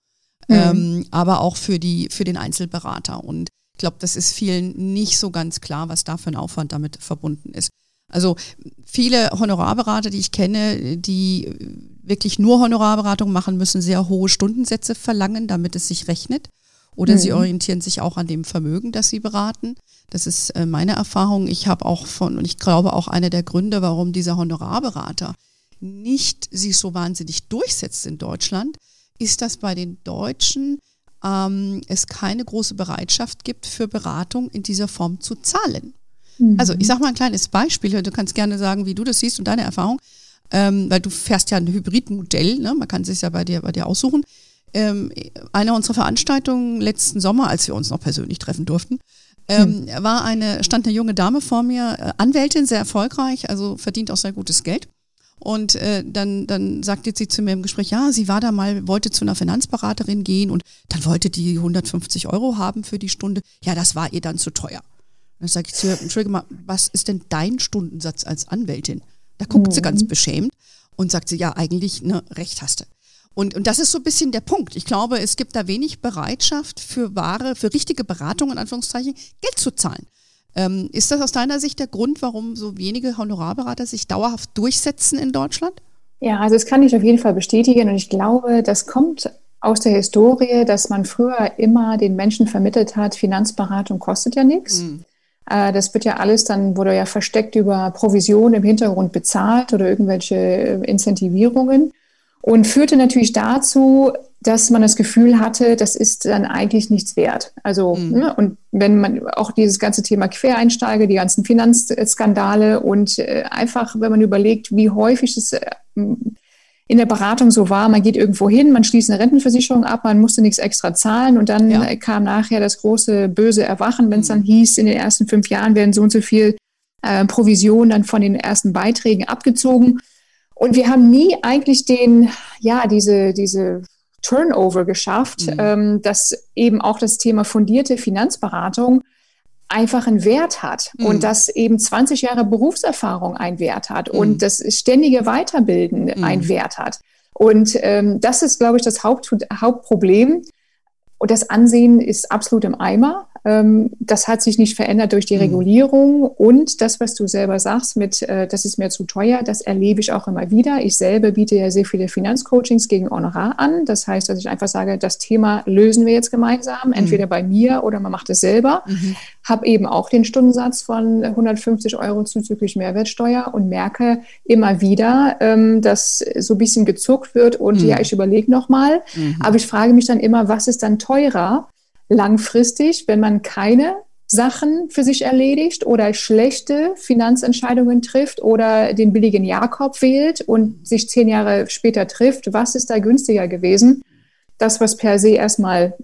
Mhm. Ähm, aber auch für die, für den Einzelberater. Und ich glaube, das ist vielen nicht so ganz klar, was da für ein Aufwand damit verbunden ist. Also viele Honorarberater, die ich kenne, die wirklich nur Honorarberatung machen, müssen sehr hohe Stundensätze verlangen, damit es sich rechnet. Oder mhm. sie orientieren sich auch an dem Vermögen, das sie beraten. Das ist äh, meine Erfahrung. Ich habe auch von, und ich glaube auch einer der Gründe, warum dieser Honorarberater nicht sich so wahnsinnig durchsetzt in Deutschland, ist, dass bei den Deutschen ähm, es keine große Bereitschaft gibt, für Beratung in dieser Form zu zahlen. Mhm. Also ich sage mal ein kleines Beispiel, du kannst gerne sagen, wie du das siehst und deine Erfahrung, ähm, weil du fährst ja ein Hybridmodell, ne? man kann es sich ja bei dir, bei dir aussuchen. Ähm, eine unserer Veranstaltungen letzten Sommer, als wir uns noch persönlich treffen durften, ähm, mhm. war eine, stand eine junge Dame vor mir, äh, Anwältin, sehr erfolgreich, also verdient auch sehr gutes Geld. Und äh, dann, dann sagte sie zu mir im Gespräch, ja, sie war da mal, wollte zu einer Finanzberaterin gehen und dann wollte die 150 Euro haben für die Stunde. Ja, das war ihr dann zu teuer. Dann sage ich zu ihr, Entschuldige mal, was ist denn dein Stundensatz als Anwältin? Da guckt mhm. sie ganz mhm. beschämt und sagt sie, ja, eigentlich, ne, recht hast du. Und, und das ist so ein bisschen der Punkt. Ich glaube, es gibt da wenig Bereitschaft für wahre, für richtige Beratung, in Anführungszeichen, Geld zu zahlen. Ähm, ist das aus deiner Sicht der Grund, warum so wenige Honorarberater sich dauerhaft durchsetzen in Deutschland? Ja, also das kann ich auf jeden Fall bestätigen und ich glaube, das kommt aus der Historie, dass man früher immer den Menschen vermittelt hat, Finanzberatung kostet ja nichts. Mhm. Äh, das wird ja alles dann, wurde ja versteckt über Provision im Hintergrund bezahlt oder irgendwelche äh, Incentivierungen und führte natürlich dazu, dass man das Gefühl hatte, das ist dann eigentlich nichts wert. Also, mhm. ne, und wenn man auch dieses ganze Thema Quereinsteiger, die ganzen Finanzskandale und äh, einfach, wenn man überlegt, wie häufig es äh, in der Beratung so war, man geht irgendwo hin, man schließt eine Rentenversicherung ab, man musste nichts extra zahlen und dann ja. kam nachher das große böse Erwachen, wenn es mhm. dann hieß, in den ersten fünf Jahren werden so und so viel äh, Provision dann von den ersten Beiträgen abgezogen. Und wir haben nie eigentlich den, ja, diese, diese Turnover geschafft, mhm. ähm, dass eben auch das Thema fundierte Finanzberatung einfach einen Wert hat mhm. und dass eben 20 Jahre Berufserfahrung einen Wert hat mhm. und das ständige Weiterbilden mhm. einen Wert hat. Und ähm, das ist, glaube ich, das Haupt, Hauptproblem. Und das Ansehen ist absolut im Eimer. Ähm, das hat sich nicht verändert durch die mhm. Regulierung. Und das, was du selber sagst, mit, äh, das ist mir zu teuer, das erlebe ich auch immer wieder. Ich selber biete ja sehr viele Finanzcoachings gegen Honorar an. Das heißt, dass ich einfach sage, das Thema lösen wir jetzt gemeinsam, entweder mhm. bei mir oder man macht es selber. Habe eben auch den Stundensatz von 150 Euro zuzüglich Mehrwertsteuer und merke immer wieder, ähm, dass so ein bisschen gezuckt wird und mhm. ja, ich überlege nochmal. Mhm. Aber ich frage mich dann immer, was ist dann teurer? langfristig, wenn man keine Sachen für sich erledigt oder schlechte Finanzentscheidungen trifft oder den billigen Jakob wählt und sich zehn Jahre später trifft, was ist da günstiger gewesen? Das, was per se erstmal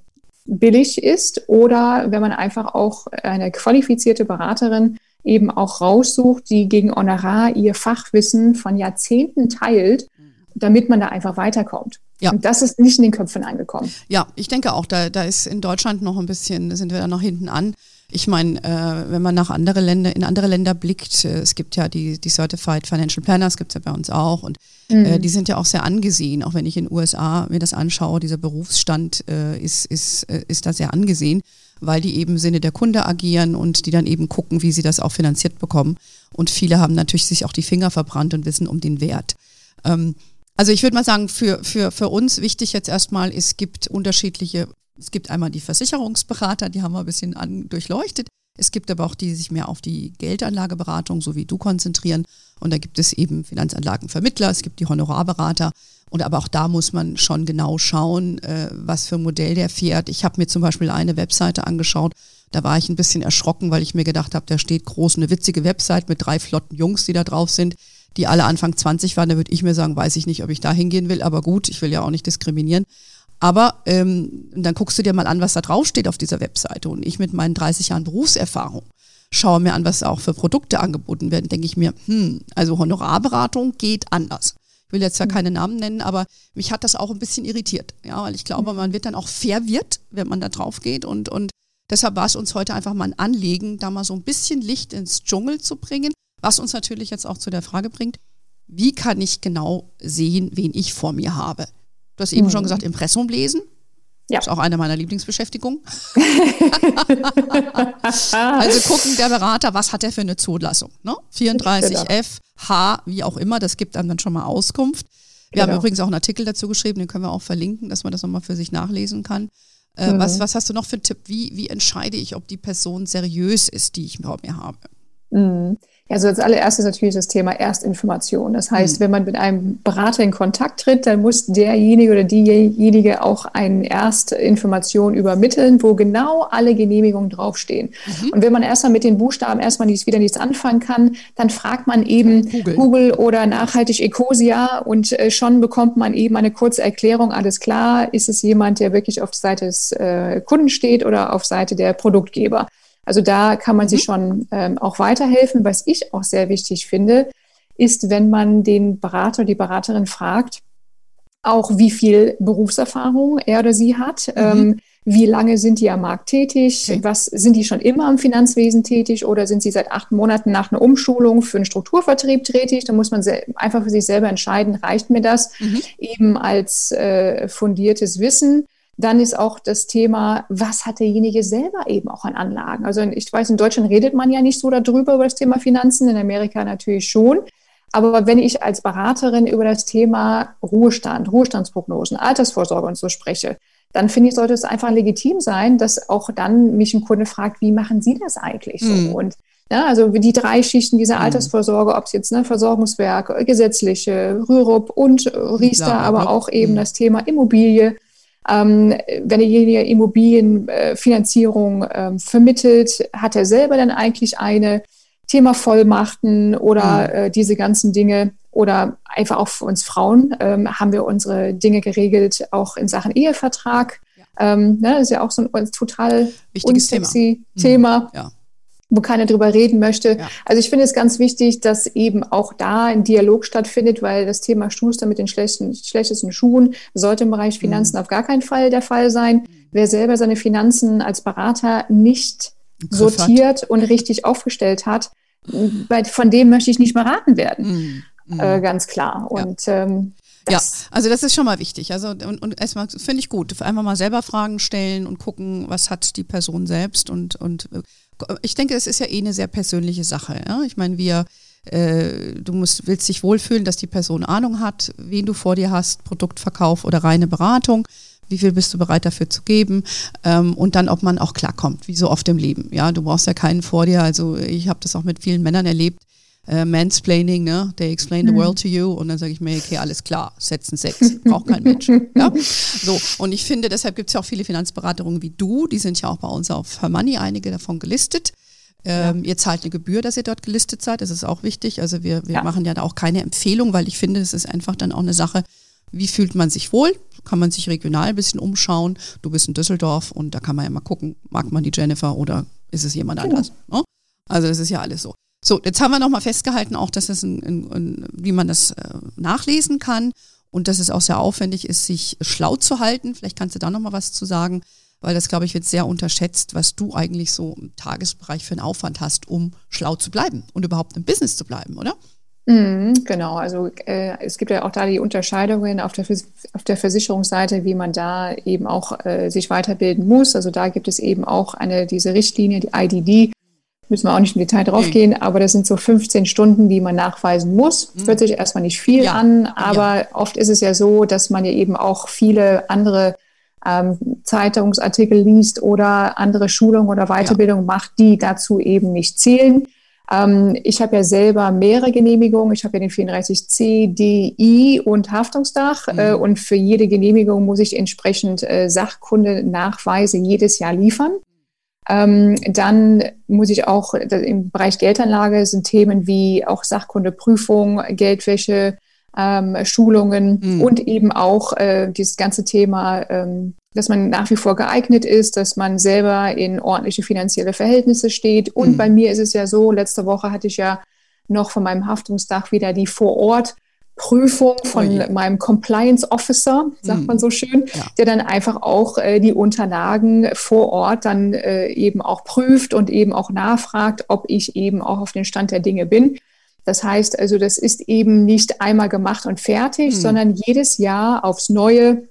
billig ist oder wenn man einfach auch eine qualifizierte Beraterin eben auch raussucht, die gegen Honorar ihr Fachwissen von Jahrzehnten teilt, damit man da einfach weiterkommt. Ja. Und das ist nicht in den Köpfen angekommen. Ja, ich denke auch, da, da ist in Deutschland noch ein bisschen, sind wir da noch hinten an. Ich meine, äh, wenn man nach andere Länder, in andere Länder blickt, äh, es gibt ja die, die Certified Financial Planners, gibt es ja bei uns auch und äh, mhm. äh, die sind ja auch sehr angesehen, auch wenn ich in den USA mir das anschaue, dieser Berufsstand äh, ist, ist, äh, ist da sehr angesehen, weil die eben im Sinne der Kunde agieren und die dann eben gucken, wie sie das auch finanziert bekommen. Und viele haben natürlich sich auch die Finger verbrannt und wissen um den Wert. Ähm, also ich würde mal sagen, für, für, für uns wichtig jetzt erstmal, es gibt unterschiedliche, es gibt einmal die Versicherungsberater, die haben wir ein bisschen an, durchleuchtet. Es gibt aber auch die, die sich mehr auf die Geldanlageberatung, so wie du, konzentrieren. Und da gibt es eben Finanzanlagenvermittler, es gibt die Honorarberater. Und aber auch da muss man schon genau schauen, äh, was für ein Modell der fährt. Ich habe mir zum Beispiel eine Webseite angeschaut, da war ich ein bisschen erschrocken, weil ich mir gedacht habe, da steht groß eine witzige Website mit drei flotten Jungs, die da drauf sind die alle Anfang 20 waren, da würde ich mir sagen, weiß ich nicht, ob ich da hingehen will, aber gut, ich will ja auch nicht diskriminieren. Aber ähm, dann guckst du dir mal an, was da draufsteht auf dieser Webseite. Und ich mit meinen 30 Jahren Berufserfahrung schaue mir an, was auch für Produkte angeboten werden, denke ich mir, hm, also Honorarberatung geht anders. Ich will jetzt ja keine Namen nennen, aber mich hat das auch ein bisschen irritiert. Ja, weil ich glaube, man wird dann auch verwirrt, wenn man da drauf geht. Und, und deshalb war es uns heute einfach mal ein Anliegen, da mal so ein bisschen Licht ins Dschungel zu bringen. Was uns natürlich jetzt auch zu der Frage bringt, wie kann ich genau sehen, wen ich vor mir habe? Du hast eben mhm. schon gesagt, Impressum lesen. Ja. Das ist auch eine meiner Lieblingsbeschäftigungen. also gucken der Berater, was hat er für eine Zulassung? Ne? 34F, genau. H, wie auch immer, das gibt einem dann schon mal Auskunft. Wir genau. haben übrigens auch einen Artikel dazu geschrieben, den können wir auch verlinken, dass man das nochmal für sich nachlesen kann. Äh, mhm. was, was hast du noch für einen Tipp? Wie, wie entscheide ich, ob die Person seriös ist, die ich vor mir habe? Mhm. Also als allererstes natürlich das Thema Erstinformation. Das heißt, mhm. wenn man mit einem Berater in Kontakt tritt, dann muss derjenige oder diejenige auch eine Erstinformation übermitteln, wo genau alle Genehmigungen draufstehen. Mhm. Und wenn man erstmal mit den Buchstaben erstmal nichts, wieder nichts anfangen kann, dann fragt man eben Google, Google oder nachhaltig Ecosia und äh, schon bekommt man eben eine kurze Erklärung. Alles klar, ist es jemand, der wirklich auf der Seite des äh, Kunden steht oder auf Seite der Produktgeber? Also da kann man mhm. sich schon ähm, auch weiterhelfen. Was ich auch sehr wichtig finde, ist, wenn man den Berater, die Beraterin fragt, auch wie viel Berufserfahrung er oder sie hat. Mhm. Ähm, wie lange sind die am Markt tätig? Okay. Was sind die schon immer im Finanzwesen tätig oder sind sie seit acht Monaten nach einer Umschulung für einen Strukturvertrieb tätig? Da muss man einfach für sich selber entscheiden, reicht mir das mhm. eben als äh, fundiertes Wissen? Dann ist auch das Thema, was hat derjenige selber eben auch an Anlagen? Also ich weiß, in Deutschland redet man ja nicht so darüber, über das Thema Finanzen, in Amerika natürlich schon. Aber wenn ich als Beraterin über das Thema Ruhestand, Ruhestandsprognosen, Altersvorsorge und so spreche, dann finde ich, sollte es einfach legitim sein, dass auch dann mich ein Kunde fragt, wie machen Sie das eigentlich so? Mhm. Und ja, also die drei Schichten dieser hm. Altersvorsorge, ob es jetzt ne, Versorgungswerk, gesetzliche, Rürup und Riester, aber auch eben mhm. das Thema Immobilie ähm, wenn derjenige Immobilienfinanzierung äh, vermittelt, hat er selber dann eigentlich eine Thema Vollmachten oder mhm. äh, diese ganzen Dinge oder einfach auch für uns Frauen ähm, haben wir unsere Dinge geregelt, auch in Sachen Ehevertrag. Ja. Ähm, ne, ist ja auch so ein total Wichtiges unsexy Thema. Thema. Mhm. Ja wo keiner drüber reden möchte. Ja. Also ich finde es ganz wichtig, dass eben auch da ein Dialog stattfindet, weil das Thema Schuster mit den schlechten, schlechtesten Schuhen sollte im Bereich Finanzen mhm. auf gar keinen Fall der Fall sein. Wer selber seine Finanzen als Berater nicht sortiert hat. und richtig aufgestellt hat, von dem möchte ich nicht beraten werden. Mhm. Äh, ganz klar. Und ja. ähm, ja, also das ist schon mal wichtig. Also und, und erstmal finde ich gut, einfach mal selber Fragen stellen und gucken, was hat die Person selbst und und äh, ich denke, es ist ja eh eine sehr persönliche Sache. Ja? Ich meine, wir, äh, du musst, willst dich wohlfühlen, dass die Person Ahnung hat, wen du vor dir hast, Produktverkauf oder reine Beratung. Wie viel bist du bereit dafür zu geben? Ähm, und dann, ob man auch klarkommt, wie so oft im Leben. Ja, du brauchst ja keinen vor dir. Also ich habe das auch mit vielen Männern erlebt, äh, Mansplaining, ne? They explain the mhm. world to you und dann sage ich mir, okay, alles klar, setzen Sex, braucht kein Mensch. ja? So, und ich finde, deshalb gibt es ja auch viele Finanzberaterinnen wie du, die sind ja auch bei uns auf Her Money, einige davon gelistet. Ähm, ja. Ihr zahlt eine Gebühr, dass ihr dort gelistet seid, das ist auch wichtig. Also wir, wir ja. machen ja da auch keine Empfehlung, weil ich finde, es ist einfach dann auch eine Sache, wie fühlt man sich wohl? Kann man sich regional ein bisschen umschauen? Du bist in Düsseldorf und da kann man ja mal gucken, mag man die Jennifer oder ist es jemand genau. anders? Ne? Also es ist ja alles so. So, jetzt haben wir nochmal festgehalten, auch dass es ein, ein, ein, wie man das äh, nachlesen kann und dass es auch sehr aufwendig ist, sich schlau zu halten. Vielleicht kannst du da nochmal was zu sagen, weil das, glaube ich, wird sehr unterschätzt, was du eigentlich so im Tagesbereich für einen Aufwand hast, um schlau zu bleiben und überhaupt im Business zu bleiben, oder? Mhm, genau, also äh, es gibt ja auch da die Unterscheidungen auf der, auf der Versicherungsseite, wie man da eben auch äh, sich weiterbilden muss. Also da gibt es eben auch eine diese Richtlinie, die IDD, müssen wir auch nicht im Detail drauf gehen, aber das sind so 15 Stunden, die man nachweisen muss. Mhm. Hört sich erstmal nicht viel ja. an, aber ja. oft ist es ja so, dass man ja eben auch viele andere ähm, Zeitungsartikel liest oder andere Schulungen oder Weiterbildung ja. macht, die dazu eben nicht zählen. Ähm, ich habe ja selber mehrere Genehmigungen. Ich habe ja den 34c, D, I und Haftungsdach. Mhm. Äh, und für jede Genehmigung muss ich entsprechend äh, Sachkunde Nachweise jedes Jahr liefern. Ähm, dann muss ich auch im Bereich Geldanlage sind Themen wie auch Sachkundeprüfung, Geldwäsche, ähm, Schulungen mhm. und eben auch äh, dieses ganze Thema, ähm, dass man nach wie vor geeignet ist, dass man selber in ordentliche finanzielle Verhältnisse steht. Und mhm. bei mir ist es ja so, letzte Woche hatte ich ja noch von meinem Haftungsdach wieder die Vorort Prüfung von oh meinem Compliance Officer, sagt hm. man so schön, ja. der dann einfach auch äh, die Unterlagen vor Ort dann äh, eben auch prüft und eben auch nachfragt, ob ich eben auch auf den Stand der Dinge bin. Das heißt also, das ist eben nicht einmal gemacht und fertig, hm. sondern jedes Jahr aufs Neue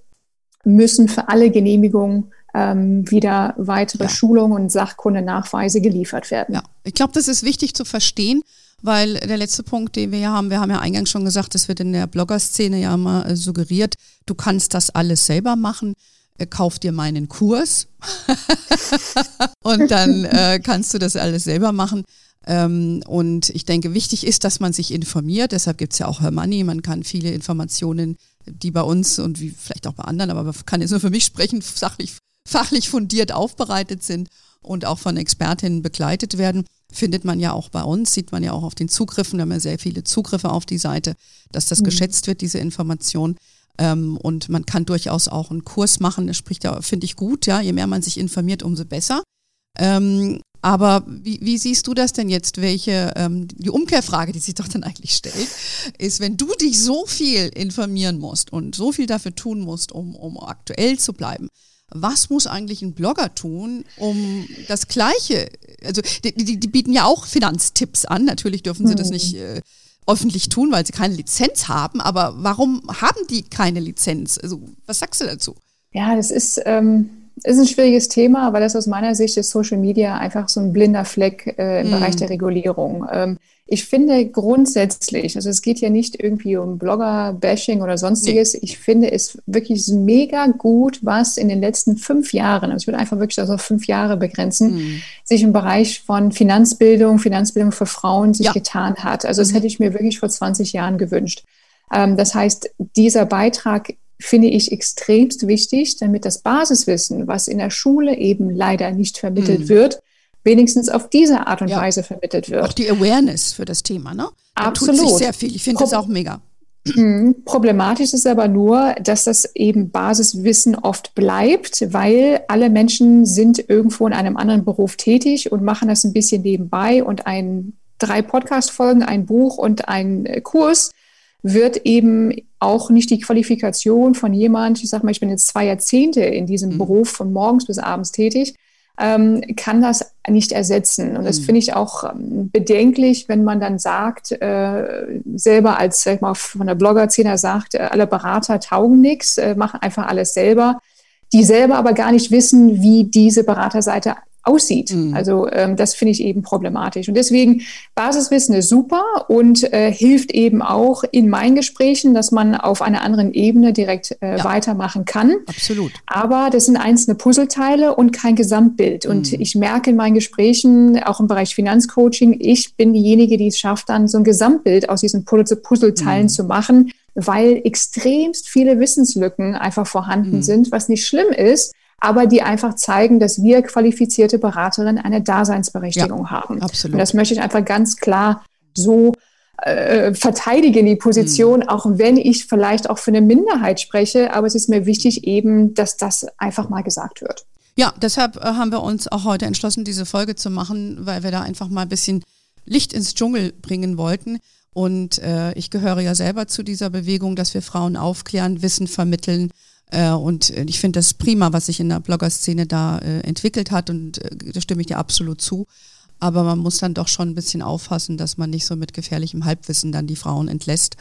müssen für alle Genehmigungen ähm, wieder weitere ja. Schulungen und Sachkundenachweise geliefert werden. Ja, ich glaube, das ist wichtig zu verstehen weil der letzte Punkt, den wir hier haben, wir haben ja eingangs schon gesagt, es wird in der Blogger-Szene ja immer äh, suggeriert, du kannst das alles selber machen, äh, kauf dir meinen Kurs und dann äh, kannst du das alles selber machen. Ähm, und ich denke, wichtig ist, dass man sich informiert. Deshalb gibt es ja auch Her Money. Man kann viele Informationen, die bei uns und wie vielleicht auch bei anderen, aber man kann jetzt nur für mich sprechen, sachlich, fachlich fundiert aufbereitet sind und auch von Expertinnen begleitet werden findet man ja auch bei uns, sieht man ja auch auf den Zugriffen, wir haben ja sehr viele Zugriffe auf die Seite, dass das mhm. geschätzt wird, diese Information. Ähm, und man kann durchaus auch einen Kurs machen, das spricht ja, finde ich gut, ja, je mehr man sich informiert, umso besser. Ähm, aber wie, wie, siehst du das denn jetzt? Welche ähm, die Umkehrfrage, die sich doch dann eigentlich stellt, ist, wenn du dich so viel informieren musst und so viel dafür tun musst, um, um aktuell zu bleiben, was muss eigentlich ein Blogger tun, um das Gleiche, also die, die, die bieten ja auch Finanztipps an, natürlich dürfen sie das hm. nicht äh, öffentlich tun, weil sie keine Lizenz haben, aber warum haben die keine Lizenz? Also was sagst du dazu? Ja, das ist, ähm, ist ein schwieriges Thema, weil das aus meiner Sicht ist Social Media einfach so ein blinder Fleck äh, im mm. Bereich der Regulierung. Ähm, ich finde grundsätzlich, also es geht ja nicht irgendwie um Blogger-Bashing oder sonstiges. Nee. Ich finde es wirklich mega gut, was in den letzten fünf Jahren, also ich würde einfach wirklich das auf fünf Jahre begrenzen, mhm. sich im Bereich von Finanzbildung, Finanzbildung für Frauen sich ja. getan hat. Also das mhm. hätte ich mir wirklich vor 20 Jahren gewünscht. Ähm, das heißt, dieser Beitrag finde ich extremst wichtig, damit das Basiswissen, was in der Schule eben leider nicht vermittelt mhm. wird, wenigstens auf diese Art und ja. Weise vermittelt wird. Auch die Awareness für das Thema, ne? Da Absolut. tut sich sehr viel. Ich finde das auch mega. Mhm. Problematisch ist aber nur, dass das eben Basiswissen oft bleibt, weil alle Menschen sind irgendwo in einem anderen Beruf tätig und machen das ein bisschen nebenbei und ein drei Podcast-Folgen, ein Buch und ein Kurs wird eben auch nicht die Qualifikation von jemand, ich sage mal, ich bin jetzt zwei Jahrzehnte in diesem mhm. Beruf von morgens bis abends tätig, ähm, kann das nicht ersetzen. Und das mhm. finde ich auch ähm, bedenklich, wenn man dann sagt, äh, selber als sag ich mal, von der Blogger-Szene sagt, äh, alle Berater taugen nichts, äh, machen einfach alles selber, die selber aber gar nicht wissen, wie diese Beraterseite aussieht. Mhm. Also ähm, das finde ich eben problematisch. Und deswegen, Basiswissen ist super und äh, hilft eben auch in meinen Gesprächen, dass man auf einer anderen Ebene direkt äh, ja. weitermachen kann. Absolut. Aber das sind einzelne Puzzleteile und kein Gesamtbild. Und mhm. ich merke in meinen Gesprächen, auch im Bereich Finanzcoaching, ich bin diejenige, die es schafft, dann so ein Gesamtbild aus diesen Puzzleteilen mhm. zu machen, weil extremst viele Wissenslücken einfach vorhanden mhm. sind, was nicht schlimm ist aber die einfach zeigen, dass wir qualifizierte Beraterinnen eine Daseinsberechtigung ja, haben. Absolut. Und das möchte ich einfach ganz klar so äh, verteidigen, die Position, mhm. auch wenn ich vielleicht auch für eine Minderheit spreche, aber es ist mir wichtig eben, dass das einfach mal gesagt wird. Ja, deshalb äh, haben wir uns auch heute entschlossen, diese Folge zu machen, weil wir da einfach mal ein bisschen Licht ins Dschungel bringen wollten. Und äh, ich gehöre ja selber zu dieser Bewegung, dass wir Frauen aufklären, Wissen vermitteln und ich finde das prima, was sich in der Blogger-Szene da äh, entwickelt hat und äh, da stimme ich dir absolut zu. Aber man muss dann doch schon ein bisschen aufpassen, dass man nicht so mit gefährlichem Halbwissen dann die Frauen entlässt.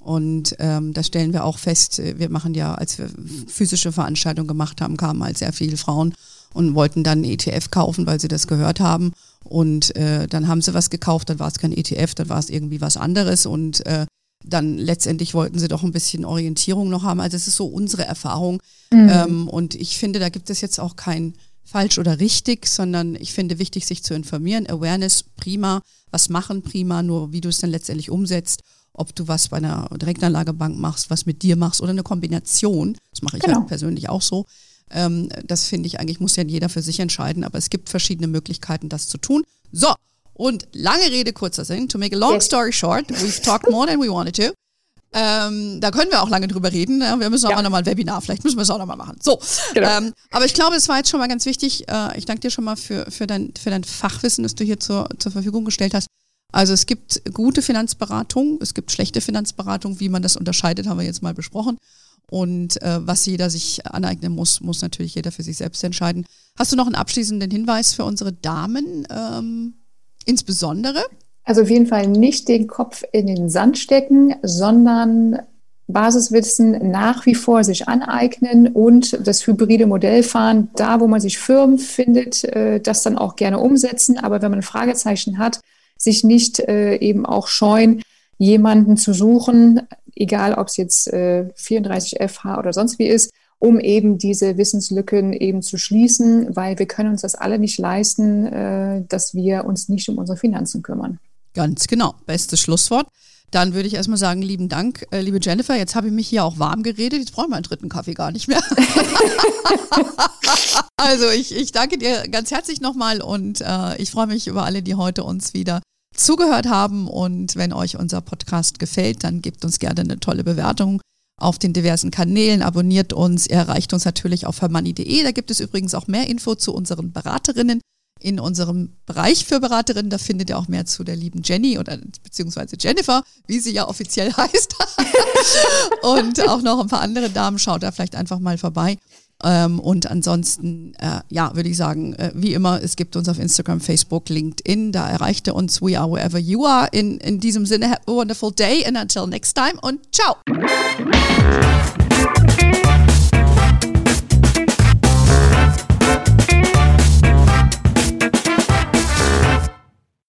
Und ähm, da stellen wir auch fest, wir machen ja, als wir physische Veranstaltungen gemacht haben, kamen halt sehr viele Frauen und wollten dann ETF kaufen, weil sie das gehört haben. Und äh, dann haben sie was gekauft, dann war es kein ETF, dann war es irgendwie was anderes. Und äh, dann letztendlich wollten sie doch ein bisschen Orientierung noch haben. Also es ist so unsere Erfahrung. Mhm. Ähm, und ich finde, da gibt es jetzt auch kein falsch oder richtig, sondern ich finde wichtig, sich zu informieren. Awareness, prima. Was machen, prima. Nur wie du es dann letztendlich umsetzt. Ob du was bei einer Direktanlagebank machst, was mit dir machst oder eine Kombination. Das mache ich genau. halt persönlich auch so. Ähm, das finde ich eigentlich, muss ja jeder für sich entscheiden, aber es gibt verschiedene Möglichkeiten, das zu tun. So, und lange Rede, kurzer Sinn. To make a long yes. story short, we've talked more than we wanted to. Ähm, da können wir auch lange drüber reden. Ne? Wir müssen auch ja. nochmal ein Webinar, vielleicht müssen wir es auch nochmal machen. So, genau. ähm, aber ich glaube, es war jetzt schon mal ganz wichtig. Äh, ich danke dir schon mal für, für, dein, für dein Fachwissen, das du hier zur, zur Verfügung gestellt hast. Also es gibt gute Finanzberatung, es gibt schlechte Finanzberatung. Wie man das unterscheidet, haben wir jetzt mal besprochen. Und äh, was jeder sich aneignen muss, muss natürlich jeder für sich selbst entscheiden. Hast du noch einen abschließenden Hinweis für unsere Damen ähm, insbesondere? Also auf jeden Fall nicht den Kopf in den Sand stecken, sondern Basiswissen nach wie vor sich aneignen und das hybride Modell fahren, da wo man sich Firmen findet, äh, das dann auch gerne umsetzen. Aber wenn man Fragezeichen hat, sich nicht äh, eben auch scheuen, jemanden zu suchen, egal ob es jetzt 34 äh, FH oder sonst wie ist, um eben diese Wissenslücken eben zu schließen, weil wir können uns das alle nicht leisten, dass wir uns nicht um unsere Finanzen kümmern. Ganz genau. Bestes Schlusswort. Dann würde ich erstmal sagen, lieben Dank, äh, liebe Jennifer. Jetzt habe ich mich hier auch warm geredet. Jetzt brauchen wir einen dritten Kaffee gar nicht mehr. also ich, ich danke dir ganz herzlich nochmal und äh, ich freue mich über alle, die heute uns wieder zugehört haben. Und wenn euch unser Podcast gefällt, dann gebt uns gerne eine tolle Bewertung auf den diversen Kanälen, abonniert uns. Ihr erreicht uns natürlich auf hermanni.de. Da gibt es übrigens auch mehr Info zu unseren Beraterinnen in unserem Bereich für Beraterinnen. Da findet ihr auch mehr zu der lieben Jenny oder beziehungsweise Jennifer, wie sie ja offiziell heißt. und auch noch ein paar andere Damen. Schaut da vielleicht einfach mal vorbei. Ähm, und ansonsten, äh, ja, würde ich sagen, äh, wie immer, es gibt uns auf Instagram, Facebook, LinkedIn. Da erreicht ihr uns. We are wherever you are. In, in diesem Sinne, have a wonderful day and until next time und ciao.